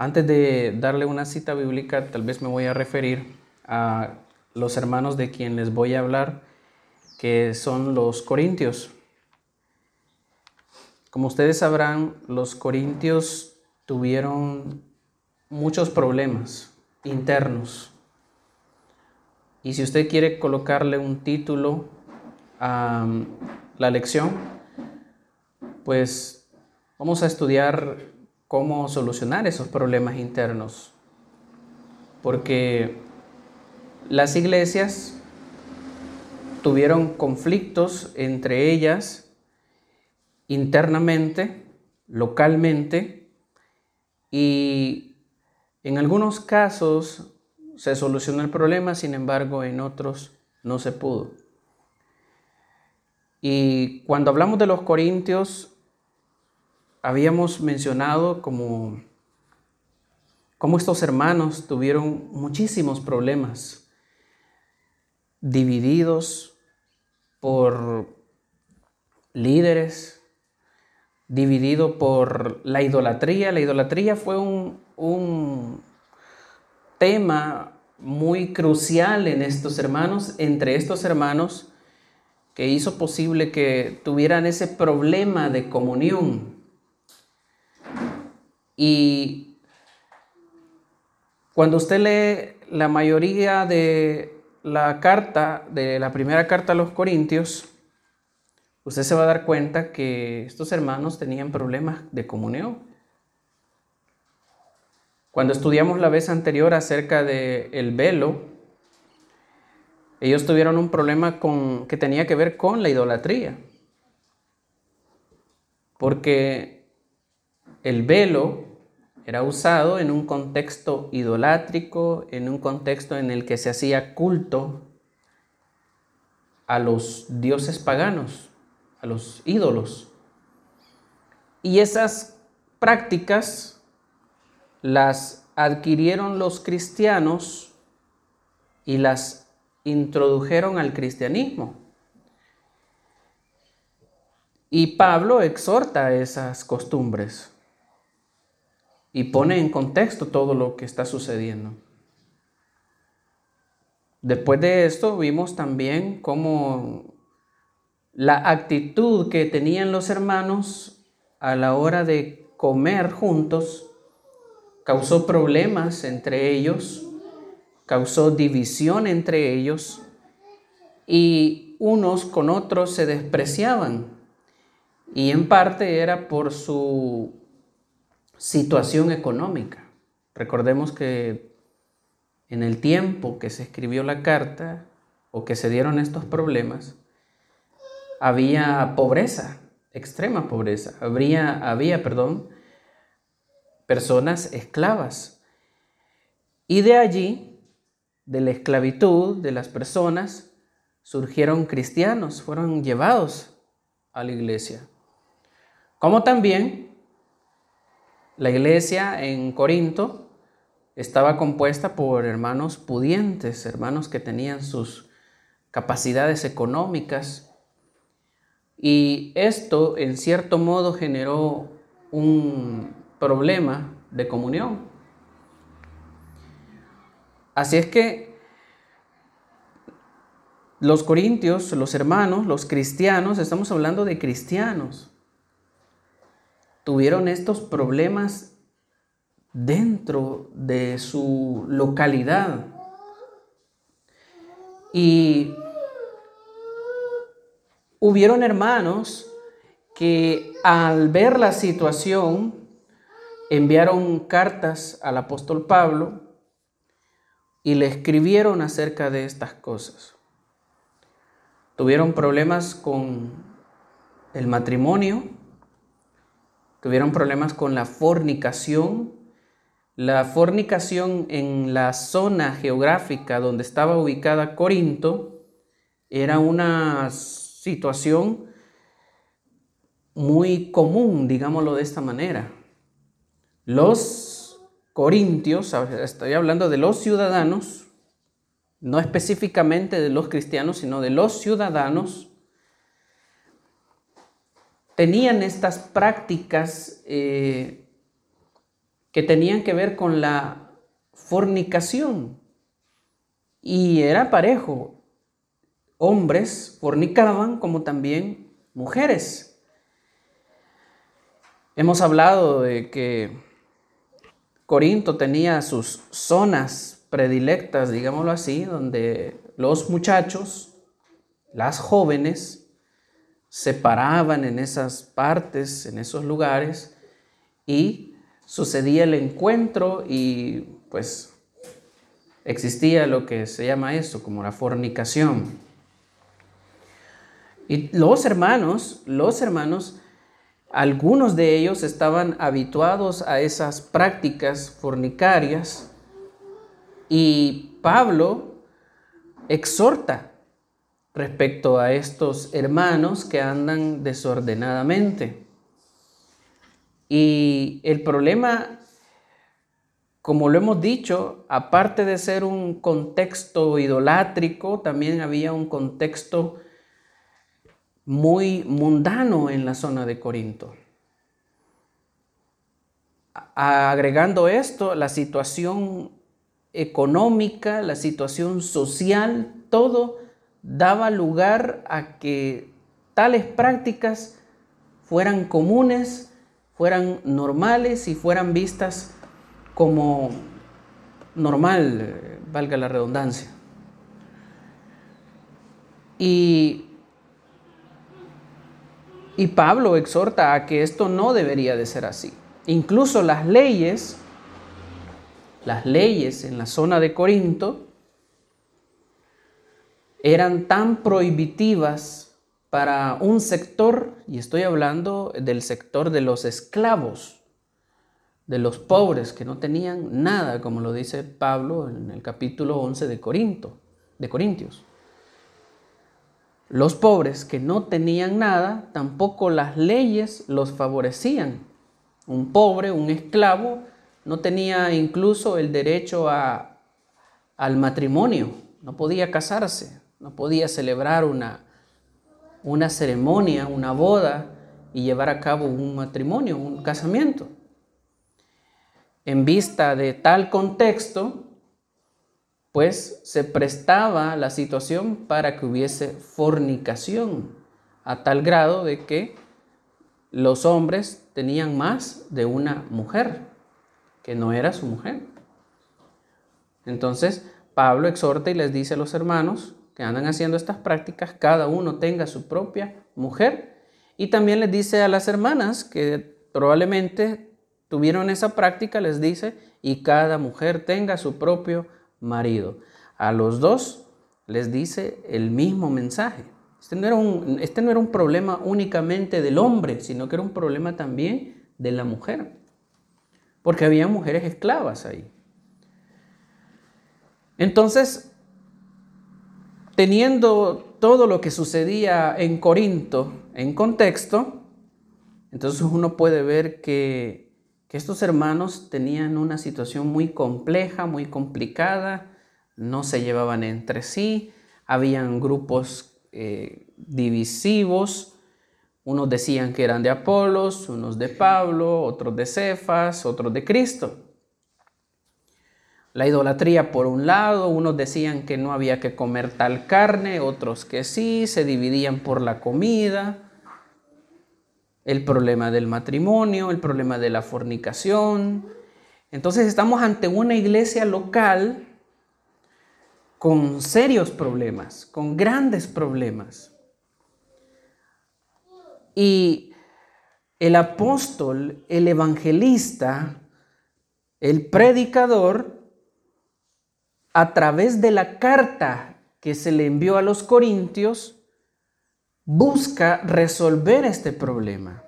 Antes de darle una cita bíblica, tal vez me voy a referir a los hermanos de quien les voy a hablar, que son los corintios. Como ustedes sabrán, los corintios tuvieron muchos problemas internos. Y si usted quiere colocarle un título a la lección, pues vamos a estudiar cómo solucionar esos problemas internos. Porque las iglesias tuvieron conflictos entre ellas internamente, localmente, y en algunos casos se solucionó el problema, sin embargo en otros no se pudo. Y cuando hablamos de los corintios, habíamos mencionado como, como estos hermanos tuvieron muchísimos problemas, divididos por líderes, dividido por la idolatría. La idolatría fue un, un tema muy crucial en estos hermanos, entre estos hermanos, que hizo posible que tuvieran ese problema de comunión. Y cuando usted lee la mayoría de la carta, de la primera carta a los Corintios, usted se va a dar cuenta que estos hermanos tenían problemas de comunión. Cuando estudiamos la vez anterior acerca del el velo, ellos tuvieron un problema con, que tenía que ver con la idolatría. Porque el velo era usado en un contexto idolátrico, en un contexto en el que se hacía culto a los dioses paganos, a los ídolos. Y esas prácticas las adquirieron los cristianos y las introdujeron al cristianismo. Y Pablo exhorta esas costumbres y pone en contexto todo lo que está sucediendo. Después de esto vimos también cómo la actitud que tenían los hermanos a la hora de comer juntos causó problemas entre ellos, causó división entre ellos y unos con otros se despreciaban. Y en parte era por su situación económica. Recordemos que en el tiempo que se escribió la carta o que se dieron estos problemas, había pobreza, extrema pobreza. Habría, había, perdón, personas esclavas. Y de allí, de la esclavitud de las personas, surgieron cristianos, fueron llevados a la iglesia. Como también la iglesia en Corinto estaba compuesta por hermanos pudientes, hermanos que tenían sus capacidades económicas. Y esto en cierto modo generó un problema de comunión. Así es que los corintios, los hermanos, los cristianos, estamos hablando de cristianos, tuvieron estos problemas dentro de su localidad. Y hubieron hermanos que al ver la situación enviaron cartas al apóstol Pablo y le escribieron acerca de estas cosas. Tuvieron problemas con el matrimonio, tuvieron problemas con la fornicación. La fornicación en la zona geográfica donde estaba ubicada Corinto era una situación muy común, digámoslo de esta manera. Los corintios, estoy hablando de los ciudadanos, no específicamente de los cristianos, sino de los ciudadanos, tenían estas prácticas eh, que tenían que ver con la fornicación. Y era parejo. Hombres fornicaban como también mujeres. Hemos hablado de que Corinto tenía sus zonas predilectas, digámoslo así, donde los muchachos, las jóvenes, se paraban en esas partes, en esos lugares, y sucedía el encuentro y pues existía lo que se llama eso, como la fornicación. Y los hermanos, los hermanos, algunos de ellos estaban habituados a esas prácticas fornicarias y Pablo exhorta respecto a estos hermanos que andan desordenadamente. Y el problema, como lo hemos dicho, aparte de ser un contexto idolátrico, también había un contexto muy mundano en la zona de Corinto. Agregando esto, la situación económica, la situación social, todo daba lugar a que tales prácticas fueran comunes, fueran normales y fueran vistas como normal, valga la redundancia. Y y Pablo exhorta a que esto no debería de ser así. Incluso las leyes, las leyes en la zona de Corinto, eran tan prohibitivas para un sector, y estoy hablando del sector de los esclavos, de los pobres que no tenían nada, como lo dice Pablo en el capítulo 11 de Corinto, de Corintios. Los pobres que no tenían nada, tampoco las leyes los favorecían. Un pobre, un esclavo, no tenía incluso el derecho a, al matrimonio, no podía casarse, no podía celebrar una, una ceremonia, una boda y llevar a cabo un matrimonio, un casamiento. En vista de tal contexto, pues se prestaba la situación para que hubiese fornicación, a tal grado de que los hombres tenían más de una mujer, que no era su mujer. Entonces, Pablo exhorta y les dice a los hermanos que andan haciendo estas prácticas, cada uno tenga su propia mujer, y también les dice a las hermanas que probablemente tuvieron esa práctica, les dice, y cada mujer tenga su propio marido. A los dos les dice el mismo mensaje. Este no, era un, este no era un problema únicamente del hombre, sino que era un problema también de la mujer. Porque había mujeres esclavas ahí. Entonces, teniendo todo lo que sucedía en Corinto en contexto, entonces uno puede ver que estos hermanos tenían una situación muy compleja, muy complicada, no se llevaban entre sí, habían grupos eh, divisivos, unos decían que eran de Apolos, unos de Pablo, otros de Cefas, otros de Cristo. La idolatría por un lado, unos decían que no había que comer tal carne, otros que sí, se dividían por la comida el problema del matrimonio, el problema de la fornicación. Entonces estamos ante una iglesia local con serios problemas, con grandes problemas. Y el apóstol, el evangelista, el predicador, a través de la carta que se le envió a los corintios, busca resolver este problema.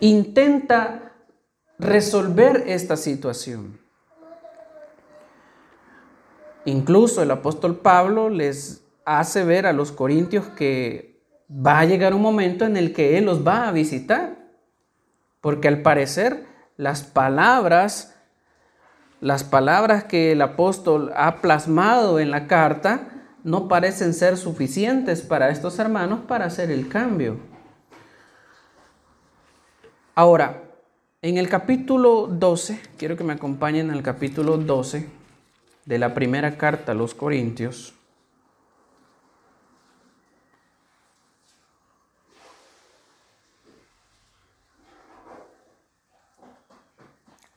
Intenta resolver esta situación. Incluso el apóstol Pablo les hace ver a los corintios que va a llegar un momento en el que Él los va a visitar. Porque al parecer las palabras, las palabras que el apóstol ha plasmado en la carta, no parecen ser suficientes para estos hermanos para hacer el cambio. Ahora, En el capítulo 12, quiero que me acompañen al capítulo 12 de la primera carta a los Corintios.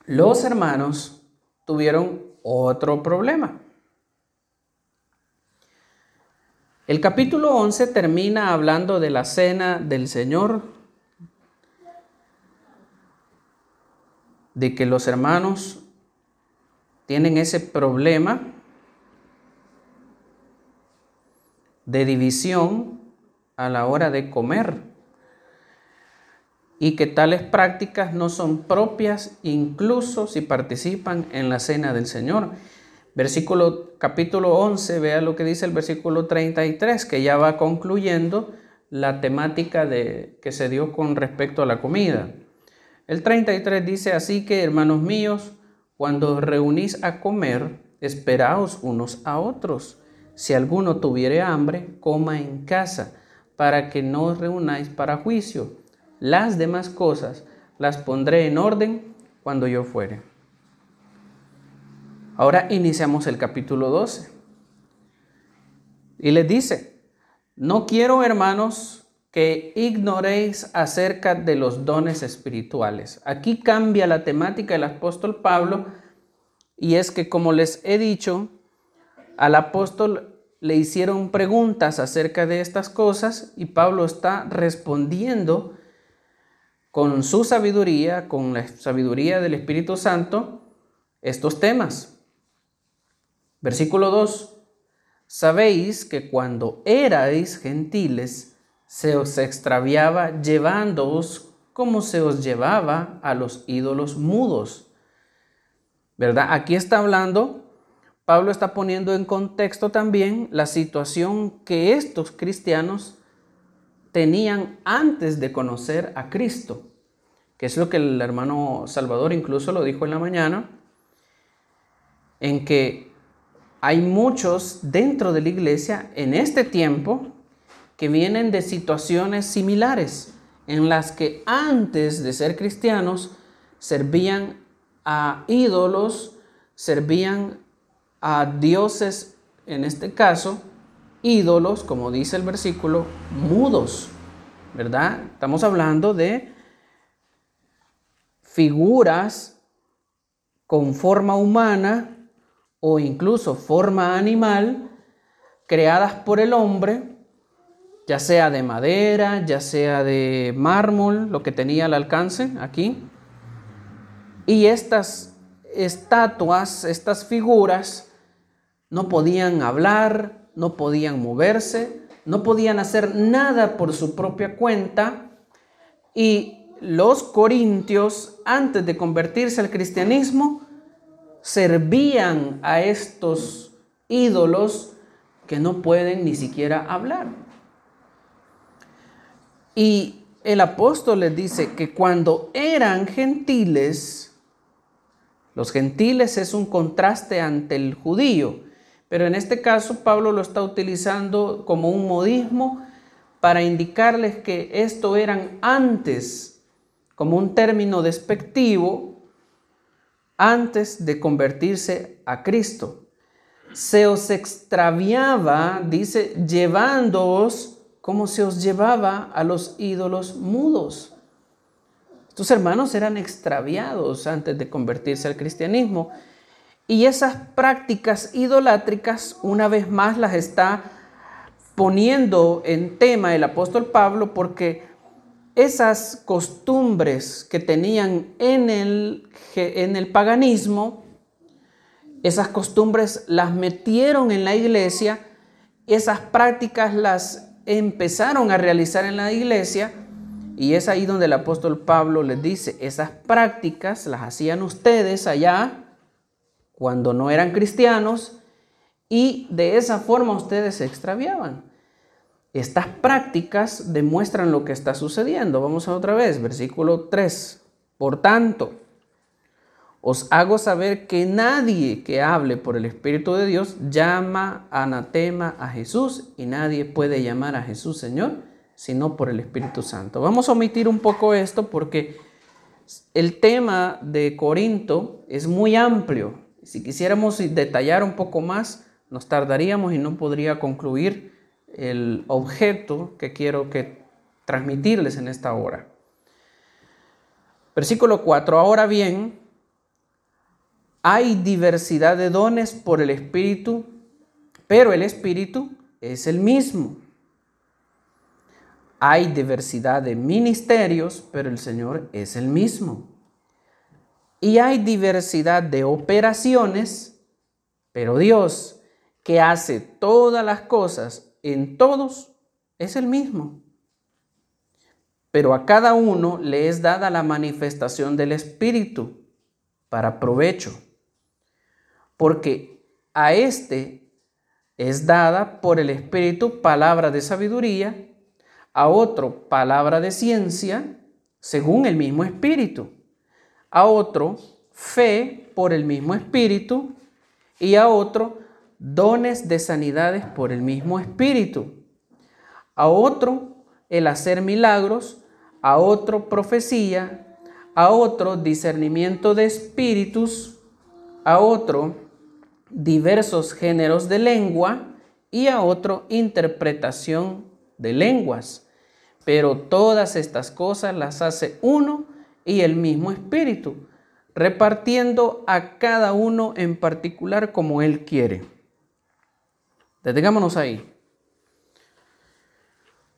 Los hermanos tuvieron otro problema. El capítulo 11 termina hablando de la cena del Señor, de que los hermanos tienen ese problema de división a la hora de comer y que tales prácticas no son propias incluso si participan en la cena del Señor. Versículo capítulo 11, vea lo que dice el versículo 33, que ya va concluyendo la temática de, que se dio con respecto a la comida. El 33 dice, así que hermanos míos, cuando reunís a comer, esperaos unos a otros. Si alguno tuviere hambre, coma en casa, para que no os reunáis para juicio. Las demás cosas las pondré en orden cuando yo fuere. Ahora iniciamos el capítulo 12. Y les dice, no quiero hermanos que ignoréis acerca de los dones espirituales. Aquí cambia la temática del apóstol Pablo y es que como les he dicho, al apóstol le hicieron preguntas acerca de estas cosas y Pablo está respondiendo con su sabiduría, con la sabiduría del Espíritu Santo, estos temas. Versículo 2. Sabéis que cuando erais gentiles, se os extraviaba llevándoos como se os llevaba a los ídolos mudos. ¿Verdad? Aquí está hablando, Pablo está poniendo en contexto también la situación que estos cristianos tenían antes de conocer a Cristo, que es lo que el hermano Salvador incluso lo dijo en la mañana, en que hay muchos dentro de la iglesia en este tiempo que vienen de situaciones similares, en las que antes de ser cristianos servían a ídolos, servían a dioses, en este caso, ídolos, como dice el versículo, mudos, ¿verdad? Estamos hablando de figuras con forma humana, o incluso forma animal creadas por el hombre, ya sea de madera, ya sea de mármol, lo que tenía al alcance aquí. Y estas estatuas, estas figuras, no podían hablar, no podían moverse, no podían hacer nada por su propia cuenta. Y los corintios, antes de convertirse al cristianismo, servían a estos ídolos que no pueden ni siquiera hablar. Y el apóstol les dice que cuando eran gentiles, los gentiles es un contraste ante el judío, pero en este caso Pablo lo está utilizando como un modismo para indicarles que esto eran antes, como un término despectivo, antes de convertirse a Cristo. Se os extraviaba, dice, llevándoos como se os llevaba a los ídolos mudos. Estos hermanos eran extraviados antes de convertirse al cristianismo. Y esas prácticas idolátricas, una vez más, las está poniendo en tema el apóstol Pablo porque esas costumbres que tenían en el, en el paganismo, esas costumbres las metieron en la iglesia, esas prácticas las empezaron a realizar en la iglesia, y es ahí donde el apóstol Pablo les dice, esas prácticas las hacían ustedes allá cuando no eran cristianos, y de esa forma ustedes se extraviaban. Estas prácticas demuestran lo que está sucediendo. Vamos a otra vez, versículo 3. Por tanto, os hago saber que nadie que hable por el Espíritu de Dios llama anatema a Jesús y nadie puede llamar a Jesús Señor sino por el Espíritu Santo. Vamos a omitir un poco esto porque el tema de Corinto es muy amplio. Si quisiéramos detallar un poco más, nos tardaríamos y no podría concluir el objeto que quiero que transmitirles en esta hora. Versículo 4. Ahora bien, hay diversidad de dones por el Espíritu, pero el Espíritu es el mismo. Hay diversidad de ministerios, pero el Señor es el mismo. Y hay diversidad de operaciones, pero Dios, que hace todas las cosas en todos, es el mismo. Pero a cada uno le es dada la manifestación del Espíritu para provecho. Porque a este es dada por el Espíritu palabra de sabiduría, a otro palabra de ciencia, según el mismo Espíritu, a otro fe por el mismo Espíritu y a otro dones de sanidades por el mismo Espíritu, a otro el hacer milagros, a otro profecía, a otro discernimiento de espíritus, a otro diversos géneros de lengua. Y a otro interpretación de lenguas. Pero todas estas cosas las hace uno y el mismo espíritu, repartiendo a cada uno en particular como él quiere. Detengámonos ahí.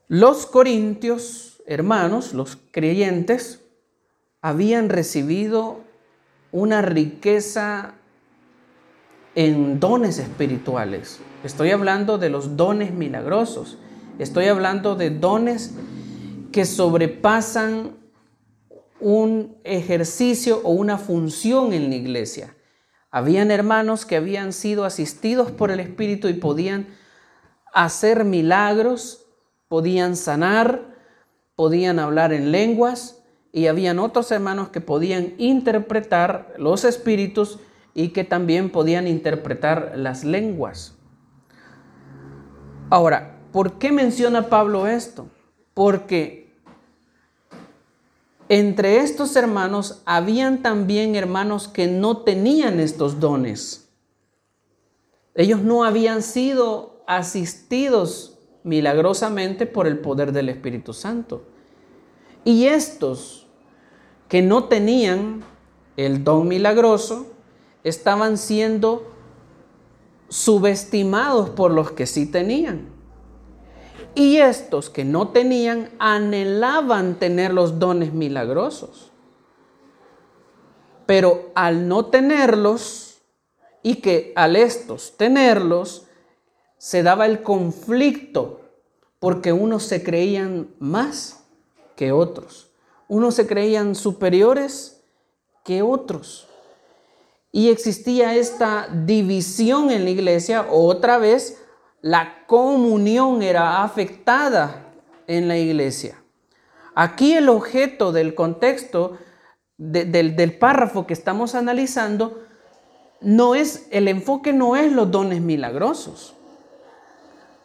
Los corintios, hermanos, los creyentes, habían recibido una riqueza en dones espirituales. Estoy hablando de los dones milagrosos. Estoy hablando de dones que sobrepasan un ejercicio o una función en la iglesia. Habían hermanos que habían sido asistidos por el Espíritu y podían hacer milagros, podían sanar, podían hablar en lenguas y habían otros hermanos que podían interpretar los espíritus y que también podían interpretar las lenguas. Ahora, ¿por qué menciona Pablo esto? Porque entre estos hermanos habían también hermanos que no tenían estos dones. Ellos no habían sido asistidos milagrosamente por el poder del Espíritu Santo. Y estos que no tenían el don milagroso estaban siendo subestimados por los que sí tenían. Y estos que no tenían anhelaban tener los dones milagrosos. Pero al no tenerlos y que al estos tenerlos, se daba el conflicto porque unos se creían más que otros. Unos se creían superiores que otros. Y existía esta división en la iglesia otra vez la comunión era afectada en la iglesia. Aquí el objeto del contexto del, del párrafo que estamos analizando no es, el enfoque no es los dones milagrosos.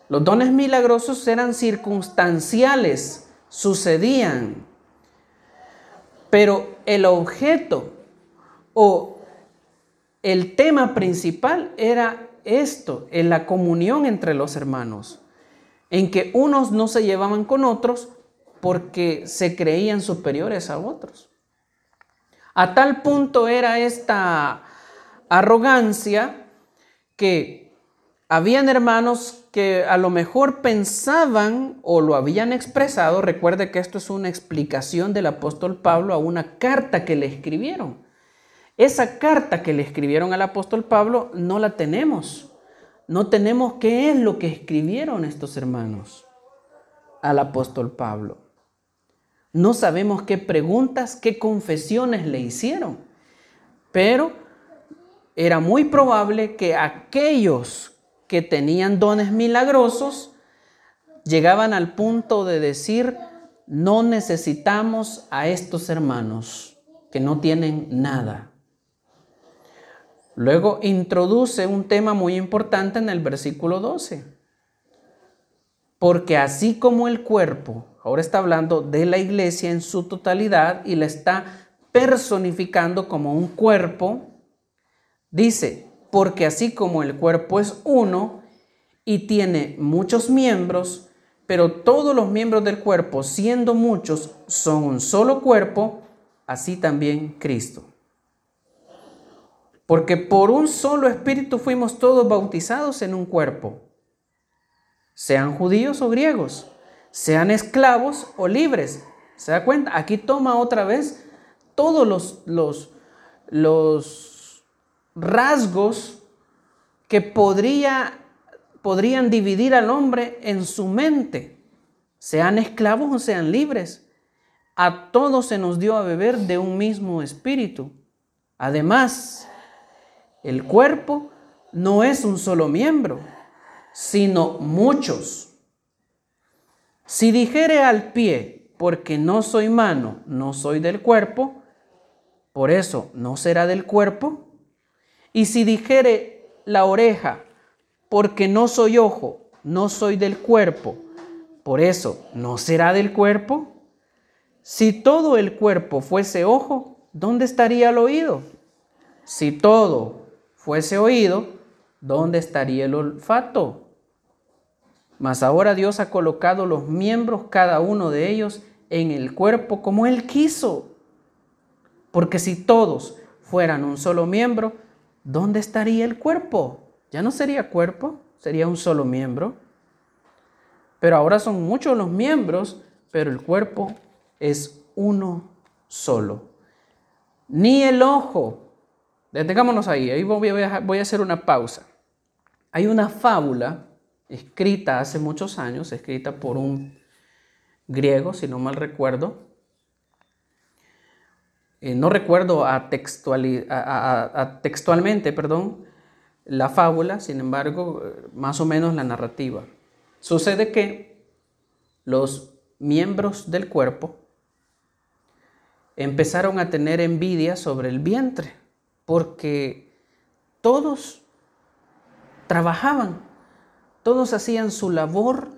Los dones milagrosos eran circunstanciales, sucedían. Pero el objeto o el tema principal era esto, en la comunión entre los hermanos, en que unos no se llevaban con otros porque se creían superiores a otros. A tal punto era esta arrogancia que habían hermanos que a lo mejor pensaban o lo habían expresado, recuerde que esto es una explicación del apóstol Pablo a una carta que le escribieron. Esa carta que le escribieron al apóstol Pablo no la tenemos. No tenemos qué es lo que escribieron estos hermanos al apóstol Pablo. No sabemos qué preguntas, qué confesiones le hicieron. Pero era muy probable que aquellos que tenían dones milagrosos llegaban al punto de decir, no necesitamos a estos hermanos que no tienen nada. Luego introduce un tema muy importante en el versículo 12. Porque así como el cuerpo, ahora está hablando de la iglesia en su totalidad y la está personificando como un cuerpo, dice, porque así como el cuerpo es uno y tiene muchos miembros, pero todos los miembros del cuerpo, siendo muchos, son un solo cuerpo, así también Cristo. Porque por un solo espíritu fuimos todos bautizados en un cuerpo, sean judíos o griegos, sean esclavos o libres. ¿Se da cuenta? Aquí toma otra vez todos los, los, los rasgos que podría, podrían dividir al hombre en su mente, sean esclavos o sean libres. A todos se nos dio a beber de un mismo espíritu. Además, el cuerpo no es un solo miembro, sino muchos. Si dijere al pie, porque no soy mano, no soy del cuerpo, por eso no será del cuerpo. Y si dijere la oreja, porque no soy ojo, no soy del cuerpo, por eso no será del cuerpo. Si todo el cuerpo fuese ojo, ¿dónde estaría el oído? Si todo fuese oído, ¿dónde estaría el olfato? Mas ahora Dios ha colocado los miembros, cada uno de ellos, en el cuerpo como Él quiso. Porque si todos fueran un solo miembro, ¿dónde estaría el cuerpo? Ya no sería cuerpo, sería un solo miembro. Pero ahora son muchos los miembros, pero el cuerpo es uno solo. Ni el ojo. Detengámonos ahí, ahí voy a, a hacer una pausa. Hay una fábula escrita hace muchos años, escrita por un griego, si no mal recuerdo, eh, no recuerdo a, textualmente perdón, la fábula, sin embargo, más o menos la narrativa. Sucede que los miembros del cuerpo empezaron a tener envidia sobre el vientre, porque todos trabajaban, todos hacían su labor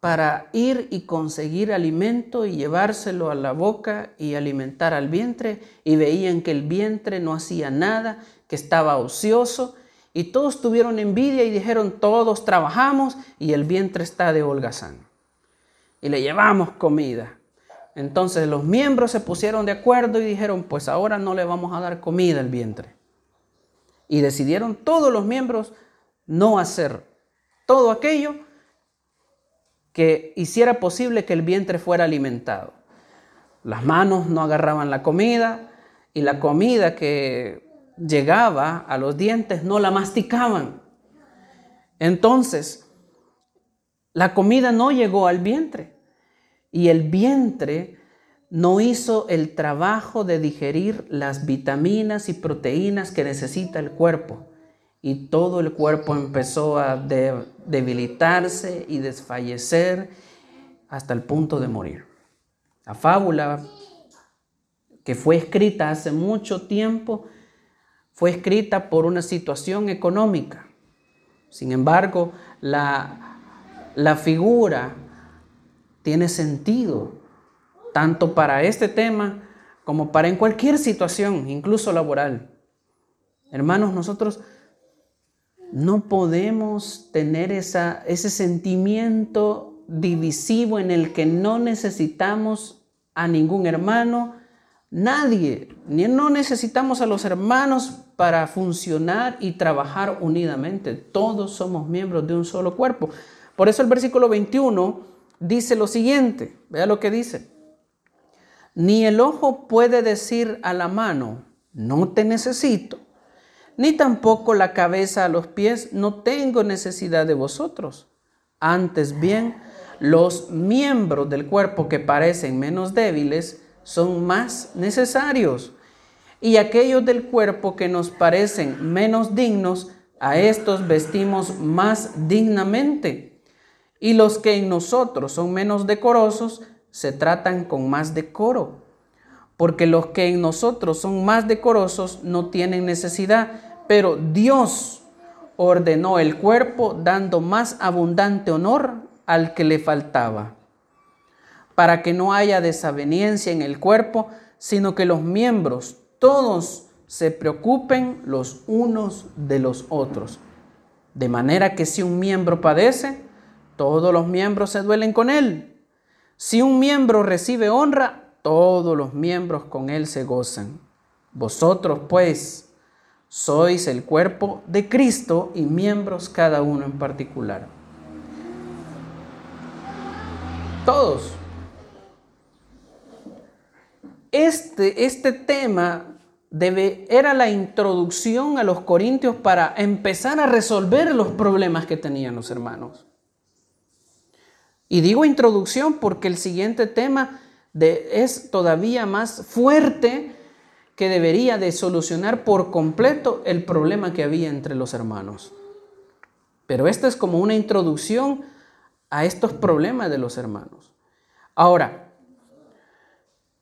para ir y conseguir alimento y llevárselo a la boca y alimentar al vientre y veían que el vientre no hacía nada, que estaba ocioso y todos tuvieron envidia y dijeron todos trabajamos y el vientre está de holgazán y le llevamos comida. Entonces los miembros se pusieron de acuerdo y dijeron pues ahora no le vamos a dar comida al vientre. Y decidieron todos los miembros no hacer todo aquello que hiciera posible que el vientre fuera alimentado. Las manos no agarraban la comida y la comida que llegaba a los dientes no la masticaban. Entonces, la comida no llegó al vientre y el vientre no hizo el trabajo de digerir las vitaminas y proteínas que necesita el cuerpo y todo el cuerpo empezó a debilitarse y desfallecer hasta el punto de morir. La fábula que fue escrita hace mucho tiempo fue escrita por una situación económica. Sin embargo, la, la figura tiene sentido tanto para este tema como para en cualquier situación, incluso laboral. Hermanos, nosotros no podemos tener esa, ese sentimiento divisivo en el que no necesitamos a ningún hermano, nadie, ni no necesitamos a los hermanos para funcionar y trabajar unidamente. Todos somos miembros de un solo cuerpo. Por eso el versículo 21 dice lo siguiente, vea lo que dice. Ni el ojo puede decir a la mano, no te necesito, ni tampoco la cabeza a los pies, no tengo necesidad de vosotros. Antes bien, los miembros del cuerpo que parecen menos débiles son más necesarios. Y aquellos del cuerpo que nos parecen menos dignos, a estos vestimos más dignamente. Y los que en nosotros son menos decorosos, se tratan con más decoro. Porque los que en nosotros son más decorosos no tienen necesidad, pero Dios ordenó el cuerpo dando más abundante honor al que le faltaba, para que no haya desaveniencia en el cuerpo, sino que los miembros, todos se preocupen los unos de los otros. De manera que si un miembro padece, todos los miembros se duelen con él. Si un miembro recibe honra, todos los miembros con él se gozan. Vosotros pues sois el cuerpo de Cristo y miembros cada uno en particular. Todos. Este, este tema debe, era la introducción a los corintios para empezar a resolver los problemas que tenían los hermanos. Y digo introducción porque el siguiente tema es todavía más fuerte que debería de solucionar por completo el problema que había entre los hermanos. Pero esta es como una introducción a estos problemas de los hermanos. Ahora,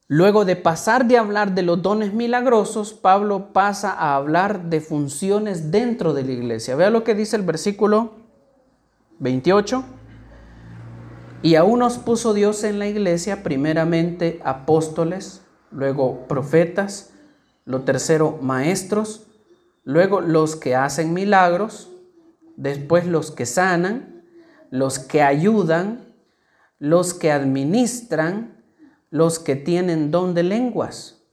luego de pasar de hablar de los dones milagrosos, Pablo pasa a hablar de funciones dentro de la iglesia. Vea lo que dice el versículo 28. Y a unos puso Dios en la iglesia, primeramente apóstoles, luego profetas, lo tercero, maestros. Luego los que hacen milagros. Después los que sanan. Los que ayudan. Los que administran. Los que tienen don de lenguas.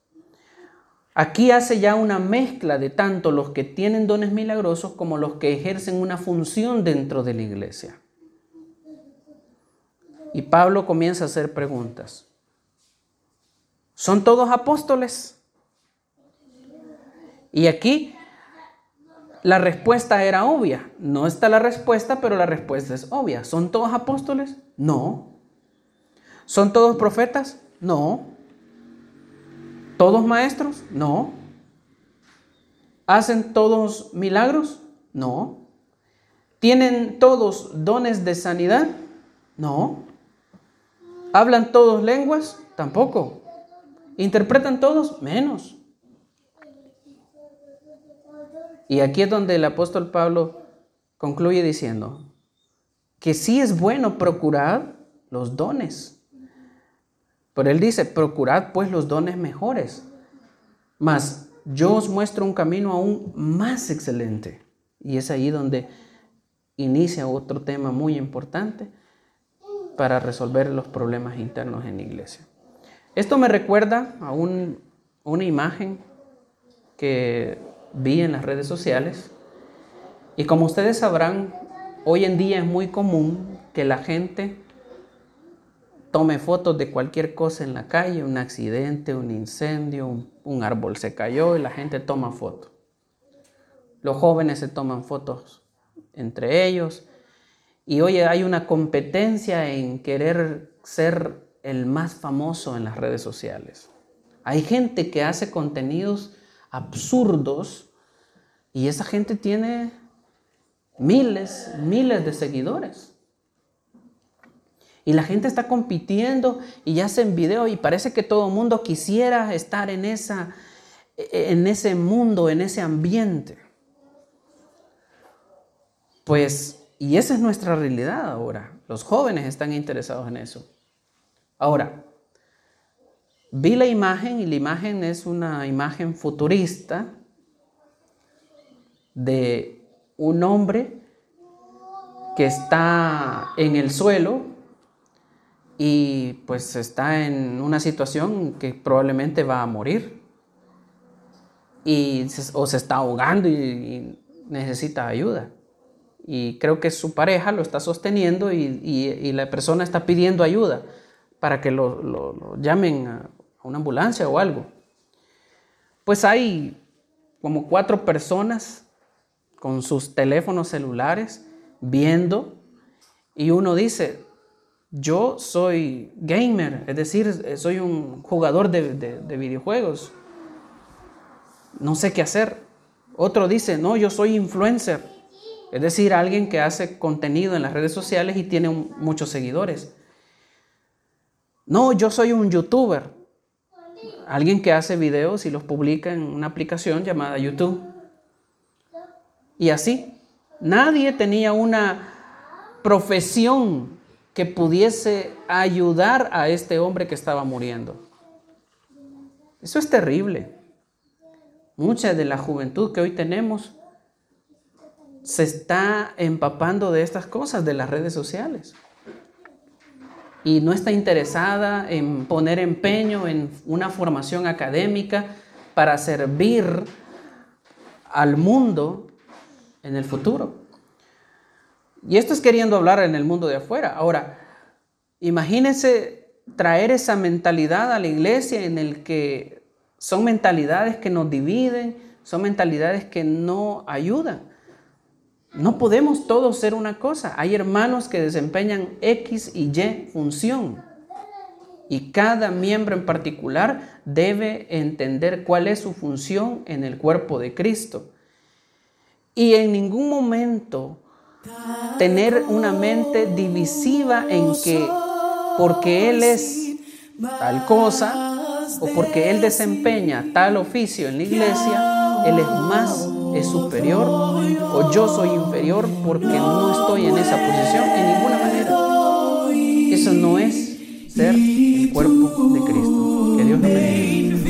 Aquí hace ya una mezcla de tanto los que tienen dones milagrosos como los que ejercen una función dentro de la iglesia. Y Pablo comienza a hacer preguntas. ¿Son todos apóstoles? Y aquí la respuesta era obvia. No está la respuesta, pero la respuesta es obvia. ¿Son todos apóstoles? No. ¿Son todos profetas? No. ¿Todos maestros? No. ¿Hacen todos milagros? No. ¿Tienen todos dones de sanidad? No. ¿Hablan todos lenguas? Tampoco. ¿Interpretan todos? Menos. Y aquí es donde el apóstol Pablo concluye diciendo que sí es bueno procurar los dones. Pero él dice, procurad pues los dones mejores. Mas yo os muestro un camino aún más excelente. Y es ahí donde inicia otro tema muy importante para resolver los problemas internos en la iglesia. Esto me recuerda a una imagen que vi en las redes sociales. Y como ustedes sabrán, hoy en día es muy común que la gente tome fotos de cualquier cosa en la calle, un accidente, un incendio, un, árbol se cayó y la gente toma fotos. Los jóvenes se toman fotos entre ellos y hoy hay una competencia en querer ser el más famoso en las redes sociales. Hay gente que hace contenidos absurdos y esa gente tiene miles, miles de seguidores. Y la gente está compitiendo y hacen video y parece que todo el mundo quisiera estar en, esa, en ese mundo, en ese ambiente. Pues, y esa es nuestra realidad ahora. Los jóvenes están interesados en eso. Ahora, Vi la imagen y la imagen es una imagen futurista de un hombre que está en el suelo y pues está en una situación que probablemente va a morir y o se está ahogando y, necesita ayuda. Y creo que su pareja lo está sosteniendo y, la persona está pidiendo ayuda para que lo, lo llamen a, una ambulancia o algo. Pues hay como cuatro personas con sus teléfonos celulares viendo y uno dice, yo soy gamer, es decir, soy un jugador de, de, videojuegos, no sé qué hacer. Otro dice, no, yo soy influencer, es decir, alguien que hace contenido en las redes sociales y tiene muchos seguidores. No, yo soy un youtuber alguien que hace videos y los publica en una aplicación llamada YouTube. Y así, nadie tenía una profesión que pudiese ayudar a este hombre que estaba muriendo. Eso es terrible. Mucha de la juventud que hoy tenemos se está empapando de estas cosas, de las redes sociales. Y no está interesada en poner empeño en una formación académica para servir al mundo en el futuro. Y esto es queriendo hablar en el mundo de afuera. Ahora, imagínense traer esa mentalidad a la iglesia en el que son mentalidades que nos dividen, son mentalidades que no ayudan. No podemos todos ser una cosa. Hay hermanos que desempeñan X y Y función. Y cada miembro en particular debe entender cuál es su función en el cuerpo de Cristo. Y en ningún momento tener una mente divisiva en que porque Él es tal cosa o porque Él desempeña tal oficio en la iglesia, Él es más, es superior o yo soy inferior porque no estoy en esa posición en ninguna manera. Eso no es ser el cuerpo de Cristo. Que Dios lo bendiga.